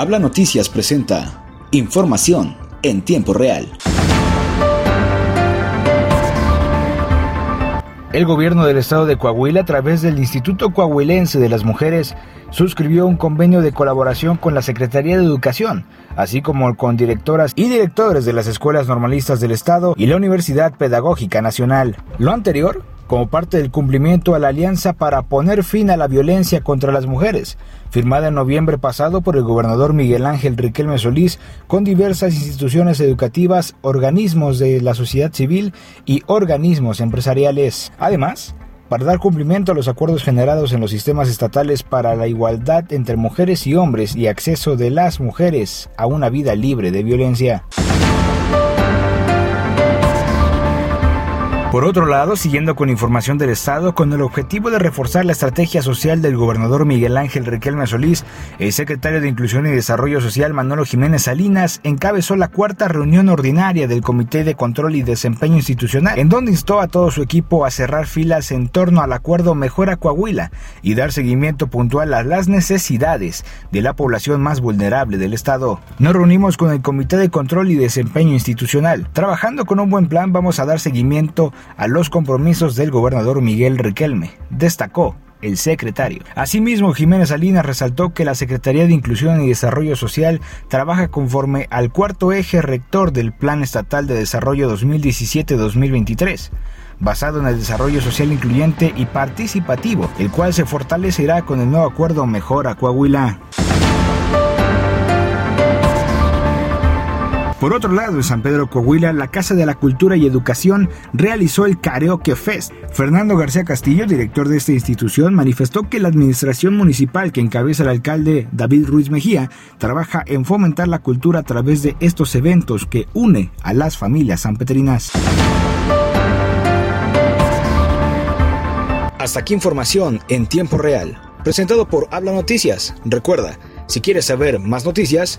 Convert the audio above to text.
Habla Noticias presenta información en tiempo real. El gobierno del estado de Coahuila, a través del Instituto Coahuilense de las Mujeres, suscribió un convenio de colaboración con la Secretaría de Educación, así como con directoras y directores de las escuelas normalistas del estado y la Universidad Pedagógica Nacional. Lo anterior como parte del cumplimiento a la Alianza para poner fin a la violencia contra las mujeres, firmada en noviembre pasado por el gobernador Miguel Ángel Riquelme Solís con diversas instituciones educativas, organismos de la sociedad civil y organismos empresariales. Además, para dar cumplimiento a los acuerdos generados en los sistemas estatales para la igualdad entre mujeres y hombres y acceso de las mujeres a una vida libre de violencia. Por otro lado, siguiendo con información del Estado, con el objetivo de reforzar la estrategia social del gobernador Miguel Ángel Riquelme Solís, el secretario de Inclusión y Desarrollo Social Manolo Jiménez Salinas encabezó la cuarta reunión ordinaria del Comité de Control y Desempeño Institucional, en donde instó a todo su equipo a cerrar filas en torno al acuerdo Mejora Coahuila y dar seguimiento puntual a las necesidades de la población más vulnerable del Estado. Nos reunimos con el Comité de Control y Desempeño Institucional. Trabajando con un buen plan vamos a dar seguimiento a los compromisos del gobernador Miguel Riquelme, destacó el secretario. Asimismo, Jiménez Salinas resaltó que la Secretaría de Inclusión y Desarrollo Social trabaja conforme al cuarto eje rector del Plan Estatal de Desarrollo 2017-2023 basado en el desarrollo social incluyente y participativo, el cual se fortalecerá con el nuevo acuerdo Mejora Coahuila. Por otro lado, en San Pedro Coahuila, la Casa de la Cultura y Educación realizó el Karaoke Fest. Fernando García Castillo, director de esta institución, manifestó que la administración municipal que encabeza el alcalde David Ruiz Mejía trabaja en fomentar la cultura a través de estos eventos que une a las familias sanpetrinas. Hasta aquí información en tiempo real, presentado por Habla Noticias. Recuerda, si quieres saber más noticias,